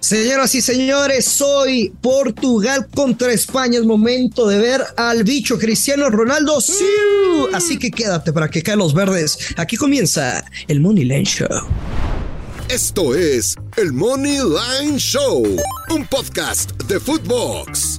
Señoras y señores, soy Portugal contra España. Es momento de ver al bicho Cristiano Ronaldo. ¡Sí! Así que quédate para que caen los verdes. Aquí comienza el Money Line Show. Esto es el Money Line Show, un podcast de Footbox.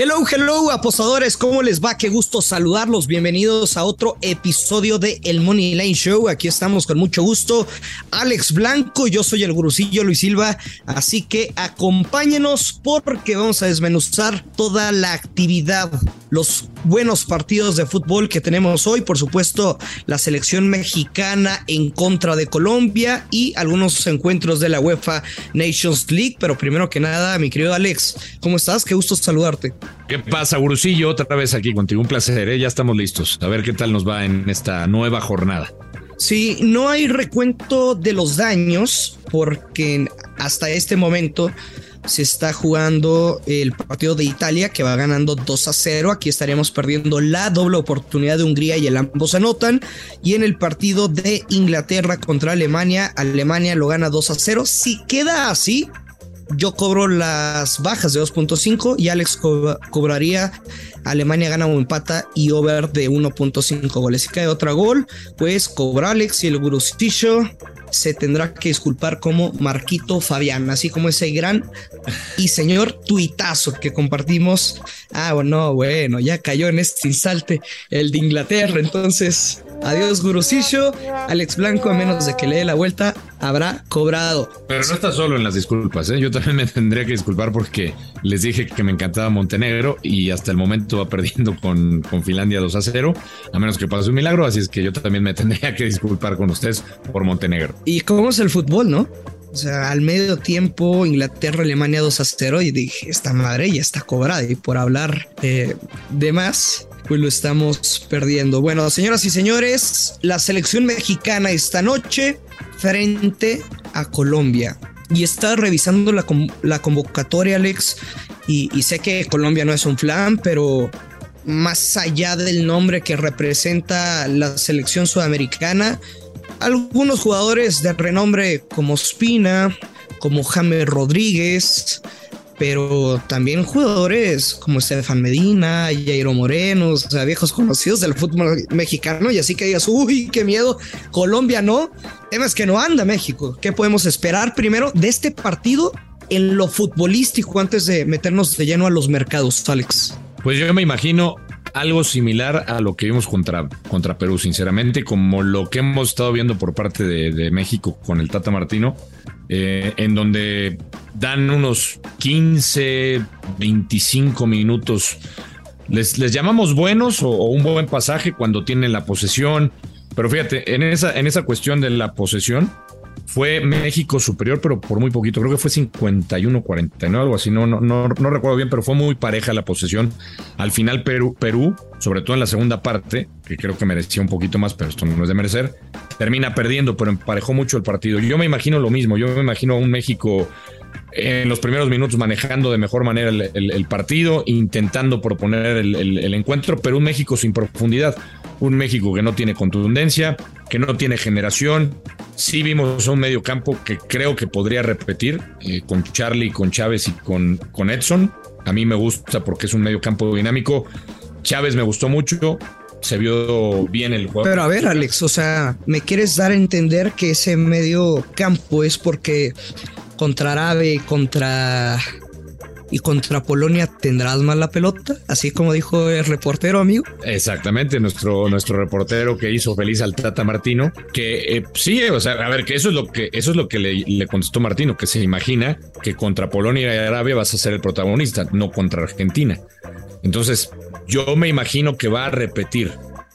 Hello, hello, apostadores, ¿cómo les va? Qué gusto saludarlos. Bienvenidos a otro episodio de El Money Line Show. Aquí estamos con mucho gusto. Alex Blanco, yo soy el gurusillo Luis Silva, así que acompáñenos porque vamos a desmenuzar toda la actividad, los buenos partidos de fútbol que tenemos hoy. Por supuesto, la selección mexicana en contra de Colombia y algunos encuentros de la UEFA Nations League. Pero primero que nada, mi querido Alex, ¿cómo estás? Qué gusto saludarte. ¿Qué pasa, Gurusillo? Otra vez aquí contigo. Un placer, ¿eh? ya estamos listos. A ver qué tal nos va en esta nueva jornada. Sí, no hay recuento de los daños porque hasta este momento se está jugando el partido de Italia que va ganando 2 a 0. Aquí estaríamos perdiendo la doble oportunidad de Hungría y el ambos anotan. Y en el partido de Inglaterra contra Alemania, Alemania lo gana 2 a 0. Si queda así, yo cobro las bajas de 2.5 y Alex co cobraría Alemania gana o empata y over de 1.5 goles. Si cae otra gol, pues cobra Alex y el Gurustillo se tendrá que disculpar como Marquito Fabián, así como ese gran y señor tuitazo que compartimos. Ah, bueno, bueno, ya cayó en este insalte el de Inglaterra, entonces adiós Gurusillo, Alex Blanco, a menos de que le dé la vuelta, habrá cobrado. Pero no está solo en las disculpas, ¿eh? yo también me tendría que disculpar porque les dije que me encantaba Montenegro y hasta el momento va perdiendo con, con Finlandia 2 a 0, a menos que pase un milagro, así es que yo también me tendría que disculpar con ustedes por Montenegro. Y cómo es el fútbol, ¿no? O sea, al medio tiempo, Inglaterra, Alemania 2 a 0 y dije, esta madre ya está cobrada y por hablar eh, de más, pues lo estamos perdiendo. Bueno, señoras y señores, la selección mexicana esta noche frente a Colombia. Y está revisando la, la convocatoria, Alex, y, sé que Colombia no es un flan, pero más allá del nombre que representa la selección sudamericana, algunos jugadores de renombre como Spina, como James Rodríguez, pero también jugadores como Estefan Medina, Jairo Moreno, o sea, viejos conocidos del fútbol mexicano, y así que digas, uy, qué miedo, Colombia no, temas que no anda México. ¿Qué podemos esperar primero de este partido en lo futbolístico antes de meternos de lleno a los mercados, Alex? Pues yo me imagino algo similar a lo que vimos contra, contra Perú, sinceramente, como lo que hemos estado viendo por parte de, México con el Tata Martino, eh, en donde dan unos 15, 25 minutos. Les, les llamamos buenos o, o, un buen pasaje cuando tienen la posesión. Pero fíjate, en esa, en esa cuestión de la posesión, fue México superior, pero por muy poquito. Creo que fue 51-49, algo así. No, no, no, no, recuerdo bien, pero fue muy pareja la posesión. Al final, Perú, Perú, sobre todo en la segunda parte, que creo que merecía un poquito más, pero esto no es de merecer, termina perdiendo, pero emparejó mucho el partido. Yo me imagino lo mismo. Yo me imagino a un México en los primeros minutos manejando de mejor manera el, partido, intentando proponer el, el, encuentro, pero un México sin profundidad, un México que no tiene contundencia, que no tiene generación. Sí vimos un medio campo que creo que podría repetir eh, con Charlie, con Chávez y con, con Edson. A mí me gusta porque es un medio campo dinámico. Chávez me gustó mucho. se vio bien el juego. Pero a ver, Alex, o sea, ¿me quieres dar a entender que ese medio campo es porque contra Arabe, contra y contra Polonia tendrás más la pelota, así como dijo el reportero, amigo. Exactamente, nuestro, nuestro reportero que hizo feliz al Tata Martino, que eh, sí, o sea, a ver, que eso es lo que, eso es lo que le, le, contestó Martino, que se imagina que contra Polonia y Arabia vas a ser el protagonista, no contra Argentina. Entonces, yo me imagino que va a repetir,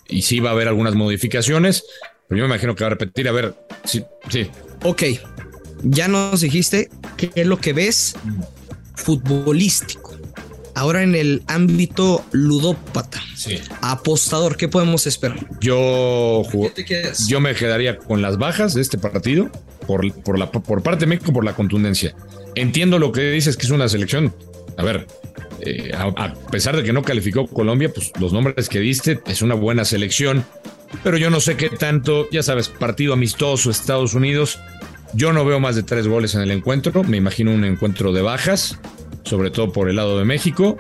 y sí va a haber algunas modificaciones, pero yo me imagino que va a repetir, a ver, sí, sí. Ok, ya nos dijiste qué es lo que ves futbolístico. Ahora en el ámbito ludópata, Sí. apostador, ¿qué podemos esperar? Yo, yo me quedaría con las bajas de este partido por, por, la, por parte de México por la contundencia. Entiendo lo que dices que es una selección. A ver, eh, a, a pesar de que no calificó Colombia, pues los nombres que diste es una buena selección. Pero yo no sé qué tanto, ya sabes, partido amistoso Estados Unidos. Yo no veo más de tres goles en el encuentro. Me imagino un encuentro de bajas, sobre todo por el lado de México.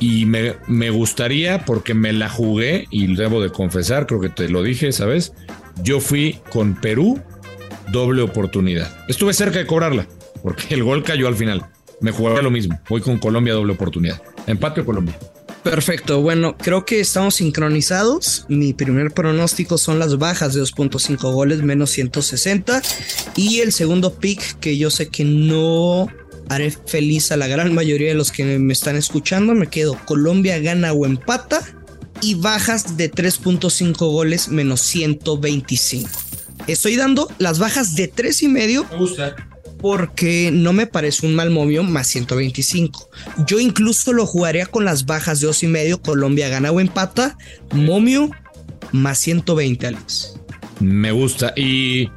Y me, me gustaría, porque me la jugué, y debo de confesar, creo que te lo dije, ¿sabes? Yo fui con Perú, doble oportunidad. Estuve cerca de cobrarla, porque el gol cayó al final. Me jugaría lo mismo. Voy con Colombia, doble oportunidad. Empate Colombia. Perfecto, bueno, creo que estamos sincronizados. Mi primer pronóstico son las bajas de 2.5 goles menos 160. Y el segundo pick, que yo sé que no haré feliz a la gran mayoría de los que me están escuchando, me quedo Colombia gana o empata y bajas de 3.5 goles menos 125. Estoy dando las bajas de 3 y medio Me gusta. Porque no me parece un mal momio más 125. Yo incluso lo jugaría con las bajas de dos y medio. Colombia gana o empata. Momio más 120, Alex. Me gusta. Y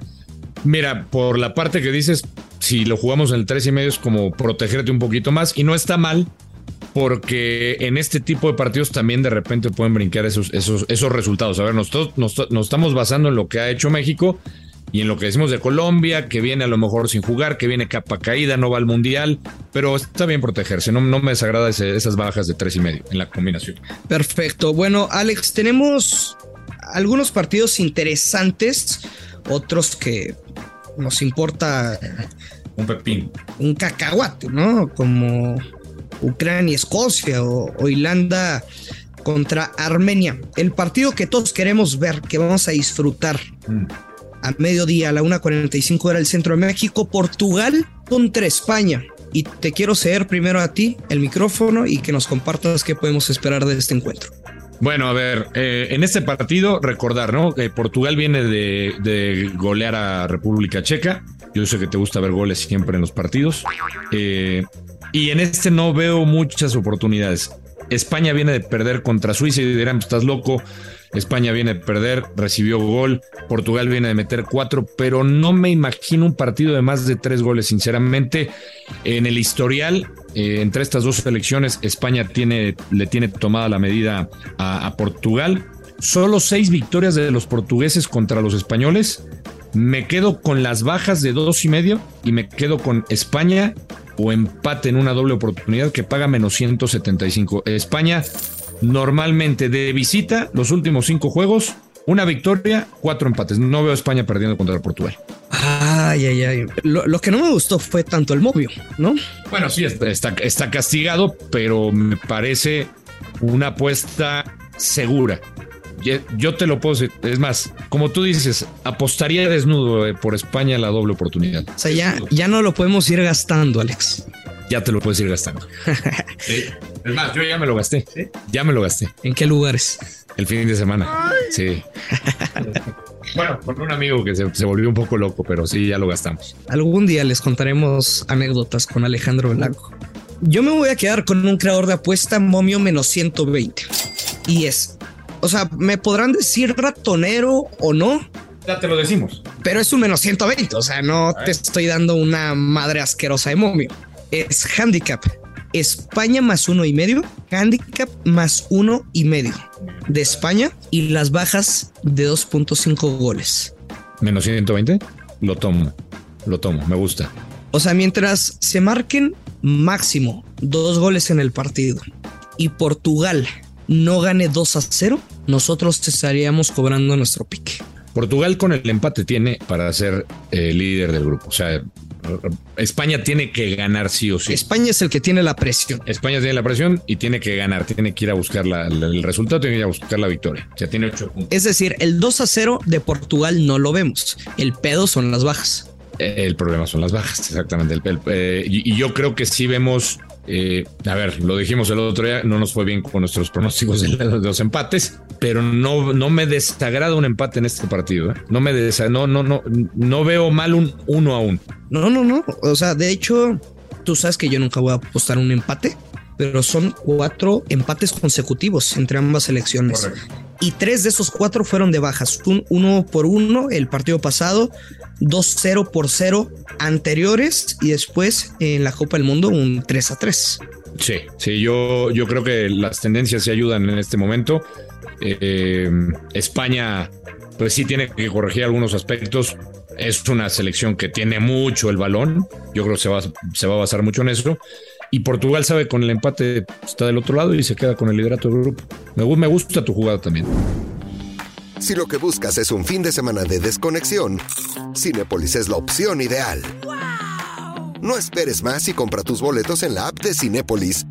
mira, por la parte que dices, si lo jugamos en el 3 y medio es como protegerte un poquito más. Y no está mal, porque en este tipo de partidos también de repente pueden brincar esos, esos, esos resultados. A ver, nosotros nos, nos estamos basando en lo que ha hecho México y en lo que decimos de Colombia, que viene a lo mejor sin jugar, que viene capa caída, no va al mundial, pero está bien protegerse. No, no me desagrada ese- esas bajas de tres y medio en la combinación. Perfecto. Bueno, Alex, tenemos algunos partidos interesantes, otros que nos importa Un pepín. un cacahuate, ¿no? Como Ucrania, Escocia o, o Irlanda contra Armenia. El partido que todos queremos ver, que vamos a disfrutar a mediodía, a la 1.45 hora del centro de México, Portugal contra España. Y te quiero ceder primero a ti el micrófono y que nos compartas qué podemos esperar de este encuentro. Bueno, a ver, eh, en este partido recordar, ¿no? Portugal viene de, de golear a República Checa. Yo sé que te gusta ver goles siempre en los partidos. Eh, y en este no veo muchas oportunidades. España viene de perder contra Suiza y dirán, "Pues, estás loco. España viene de perder, recibió gol. Portugal viene de meter cuatro, pero no me imagino un partido de más de tres goles, sinceramente. En el historial, eh, entre estas dos selecciones, España tiene, le tiene tomada la medida a, a Portugal. Solo seis victorias de los portugueses contra los españoles. Me quedo con las bajas de dos y medio y me quedo con España o empate en una doble oportunidad que paga menos 175. España normalmente de visita los últimos cinco juegos, una victoria, cuatro empates. No veo a España perdiendo contra el Portugal. Ay, ay, ay. Lo, lo que no me gustó fue tanto el movio, ¿no? Bueno, sí, está, está, castigado, pero me parece una apuesta segura. Yo te lo puedo decir. Es más, como tú dices, apostaría desnudo eh, por España la doble oportunidad. O sea, ya, ya no lo podemos ir gastando, Alex. Ya te lo puedes ir gastando. Sí. Es más, yo ya me lo gasté. Ya me lo gasté. ¿En qué lugares? El fin de semana. Sí. bueno, con un amigo que se, se volvió un poco loco, pero sí, ya lo gastamos. Algún día les contaremos anécdotas con Alejandro Blanco. Yo me voy a quedar con un creador de apuesta momio menos 120. Y es, o sea, me podrán decir ratonero o no, Ya te lo decimos. pero es un menos 120. O sea, no te estoy dando una madre asquerosa de momio. Es handicap. España más uno y medio, handicap más uno y medio de España y las bajas de 2.5 goles. Menos 120. Lo tomo. Lo tomo. Me gusta. O sea, mientras se marquen máximo dos goles en el partido y Portugal no gane 2 a 0, nosotros estaríamos cobrando nuestro pique. Portugal con el empate tiene para ser eh, líder del grupo. O sea, España tiene que ganar sí o sí. España es el que tiene la presión. España tiene la presión y tiene que ganar, tiene que ir a buscar la, la, el resultado, tiene que ir a buscar la victoria. O sea, tiene ocho puntos. Es decir, el 2 a 0 de Portugal no lo vemos. El pedo son las bajas. El problema son las bajas, exactamente. El, el, eh, y, y, yo creo que sí vemos, eh, a ver, lo dijimos el otro día, no nos fue bien con nuestros pronósticos de, los empates, pero no, no me desagrada un empate en este partido. ¿eh? No me desagrada, no, no, no, no veo mal un uno a uno. No, no, no. O sea, de hecho, tú sabes que yo nunca voy a apostar un empate, pero son cuatro empates consecutivos entre ambas selecciones. Correcto. Y tres de esos cuatro fueron de bajas. Un uno por uno el partido pasado, 2-0 por 0 anteriores y después en la Copa del Mundo un 3 a 3. Sí, sí, yo, yo creo que las tendencias se ayudan en este momento. Eh, España, pues sí tiene que corregir algunos aspectos. Es una selección que tiene mucho el balón. Yo creo que se va, se va a basar mucho en eso. Y Portugal sabe con el empate está del otro lado y se queda con el liderato del grupo. Me, me gusta tu jugada también. Si lo que buscas es un fin de semana de desconexión, Cinepolis es la opción ideal. ¡Wow! No esperes más y compra tus boletos en la app de Cinepolis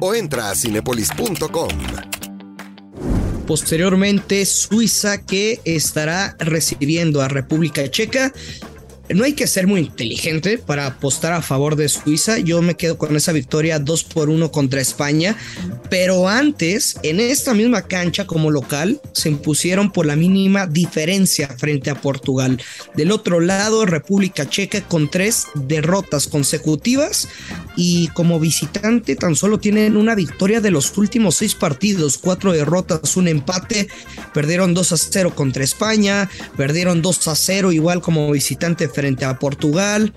o entra a cinepolis.com. Posteriormente, Suiza que estará recibiendo a República Checa no hay que ser muy inteligente para apostar a favor de Suiza. Yo me quedo con esa victoria 2 por 1 contra España. Pero antes, en esta misma cancha como local, se impusieron por la mínima diferencia frente a Portugal. Del otro lado, República Checa con tres derrotas consecutivas. Y como visitante tan solo tienen una victoria de los últimos seis partidos, cuatro derrotas, un empate, perdieron 2 a 0 contra España, perdieron 2 a 0 igual como visitante frente a Portugal,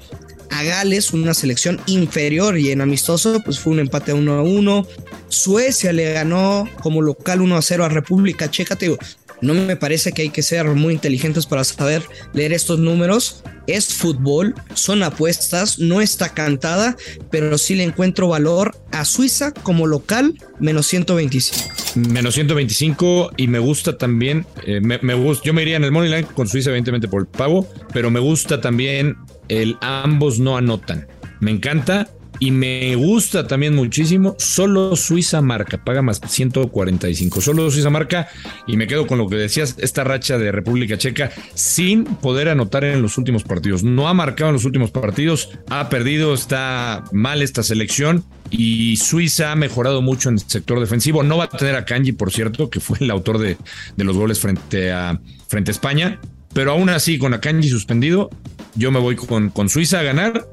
a Gales, una selección inferior y en amistoso, pues fue un empate 1 a 1. Suecia le ganó como local 1 a 0 a República Checa. Te digo, no me parece que hay que ser muy inteligentes para saber leer estos números. Es fútbol, son apuestas, no está cantada, pero sí le encuentro valor a Suiza como local, menos 125. Menos 125 y me gusta también, eh, me, gusta, yo me iría en el Moneyline con Suiza evidentemente por el pago, pero me gusta también el ambos no anotan. Me encanta y me gusta también muchísimo. Solo Suiza marca, paga más 145. Solo Suiza marca. Y me quedo con lo que decías: esta racha de República Checa sin poder anotar en los últimos partidos. No ha marcado en los últimos partidos, ha perdido, está mal esta selección. Y Suiza ha mejorado mucho en el sector defensivo. No va a tener a Kanji, por cierto, que fue el autor de, de los goles frente a, frente a España. Pero aún así, con Akanji suspendido, yo me voy con, con Suiza a ganar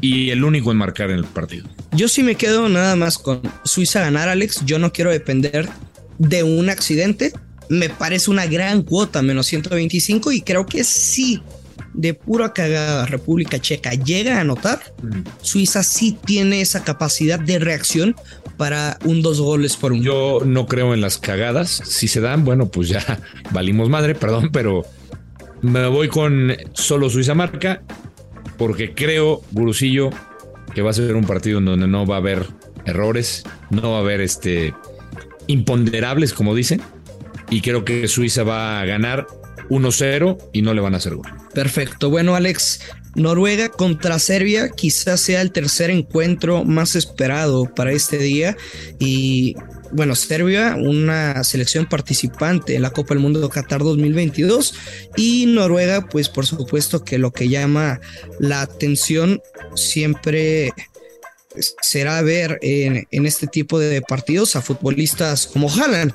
y el único en marcar en el partido. Yo sí me quedo nada más con Suiza ganar, Alex. Yo no quiero depender de un accidente. Me parece una gran cuota, menos 125, y creo que sí, de pura cagada, República Checa llega a anotar. Mm. Suiza sí tiene esa capacidad de reacción para un dos goles por un. Yo no creo en las cagadas. Si se dan, bueno, pues ya valimos madre, perdón, pero me voy con solo Suiza marca porque creo, Gurusillo, que va a ser un partido en donde no va a haber errores, no va a haber este imponderables, como dicen, y creo que Suiza va a ganar 1-0 y no le van a hacer gol. Perfecto. Bueno, Alex, Noruega contra Serbia quizás sea el tercer encuentro más esperado para este día y bueno, Serbia, una selección participante en la Copa del Mundo de Qatar 2022 y Noruega, pues por supuesto que lo que llama la atención siempre será ver en, en este tipo de partidos a futbolistas como Haaland,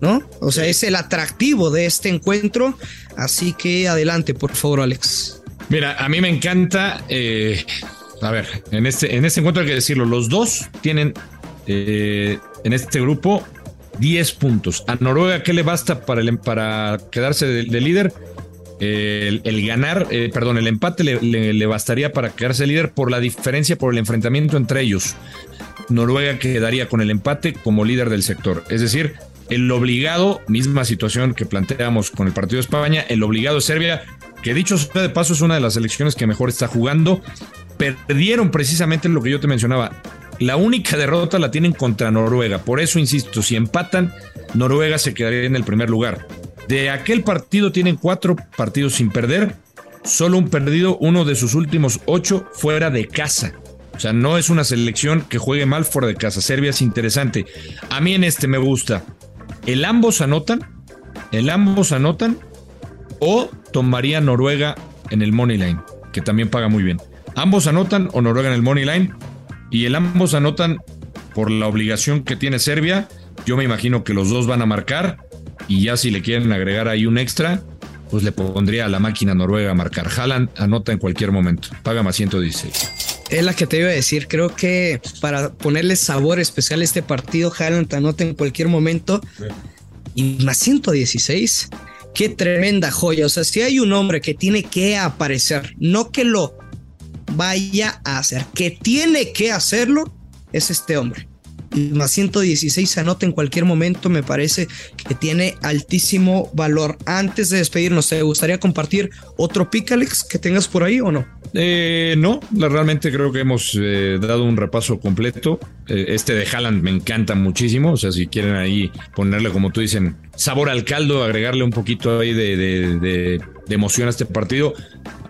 ¿no? O sea, es el atractivo de este encuentro, así que adelante, por favor, Alex. Mira, a mí me encanta, eh, a ver, en este, en este encuentro hay que decirlo, los dos tienen eh, en este grupo 10 puntos. A Noruega, ¿qué le basta para, para quedarse de, de líder? El, el, ganar, eh, perdón, el empate le, bastaría para quedarse líder por la diferencia, por el enfrentamiento entre ellos. Noruega quedaría con el empate como líder del sector. Es decir, el obligado, misma situación que planteamos con el partido de España, el obligado Serbia, que dicho sea de paso es una de las selecciones que mejor está jugando. Perdieron precisamente lo que yo te mencionaba, la única derrota la tienen contra Noruega. Por eso insisto, si empatan, Noruega se quedaría en el primer lugar. De aquel partido tienen cuatro partidos sin perder, solo un perdido, uno de sus últimos ocho fuera de casa. O sea, no es una selección que juegue mal fuera de casa. Serbia es interesante. A mí en este me gusta. El ambos anotan, el ambos anotan o tomaría Noruega en el Money Line, que también paga muy bien. Ambos anotan o Noruega en el Money Line y el ambos anotan por la obligación que tiene Serbia. Yo me imagino que los dos van a marcar y ya si le quieren agregar ahí un extra, pues le pondría a la máquina noruega a marcar. Haaland anota en cualquier momento, paga más 116. Es la que te iba a decir. Creo que para ponerle sabor especial a este partido, Haaland anota en cualquier momento. Y más 116. Qué tremenda joya. O sea, si hay un hombre que tiene que aparecer, no que lo vaya a hacer, que tiene que hacerlo, es este hombre. Más 116 se anota en cualquier momento, me parece que tiene altísimo valor. Antes de despedirnos, ¿te gustaría compartir otro Picalex que tengas por ahí o no? Eh, no, realmente creo que hemos eh, dado un repaso completo. Eh, este de Haaland me encanta muchísimo. O sea, si quieren ahí ponerle, como tú dicen, sabor al caldo, agregarle un poquito ahí de, de emoción a este partido.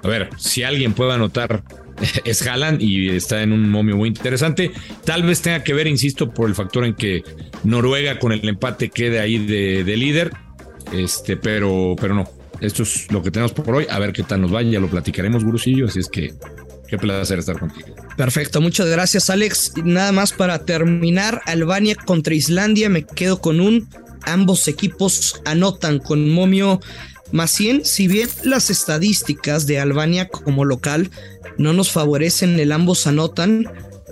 A ver, si alguien puede anotar es Haaland y está en un momio muy interesante. Tal vez tenga que ver, insisto, por el factor en que Noruega con el empate quede ahí de, líder. Este, pero, pero no. Esto es lo que tenemos por hoy. A ver qué tal nos va. Ya lo platicaremos, Gurusillo. Así es que qué placer estar contigo. Perfecto, muchas gracias, Alex. Nada más para terminar, Albania contra Islandia. Me quedo con un. Ambos equipos anotan con momio más 100. Si bien las estadísticas de Albania como local no nos favorecen, el ambos anotan.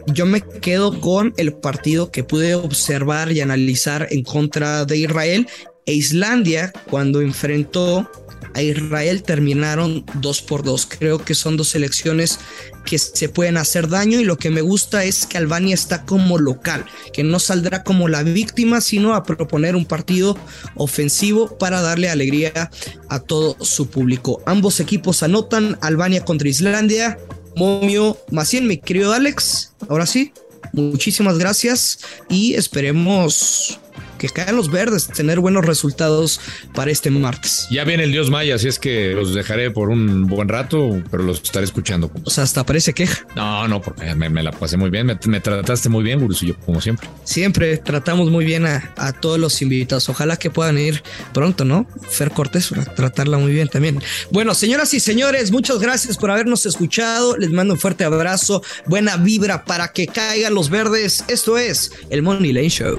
Yo me quedo con el partido que pude observar y analizar en contra de Israel e Islandia cuando enfrentó a Israel terminaron dos por dos. Creo que son dos selecciones que se pueden hacer daño y lo que me gusta es que Albania está como local, que no saldrá como la víctima, sino a proponer un partido ofensivo para darle alegría a todo su público. Ambos equipos anotan, Albania contra Islandia, Momio Macien, mi querido Alex, ahora sí, muchísimas gracias y esperemos que caen los verdes, tener buenos resultados para este martes. Ya viene el Dios Maya, así es que los dejaré por un buen rato, pero los estaré escuchando. O sea, hasta parece queja. No, no, porque me, la pasé muy bien, me, trataste muy bien, yo como siempre. Siempre tratamos muy bien a, a, todos los invitados. Ojalá que puedan ir pronto, ¿no? Fer Cortés, tratarla muy bien también. Bueno, señoras y señores, muchas gracias por habernos escuchado. Les mando un fuerte abrazo, buena vibra para que caigan los verdes. Esto es el Money Lane Show.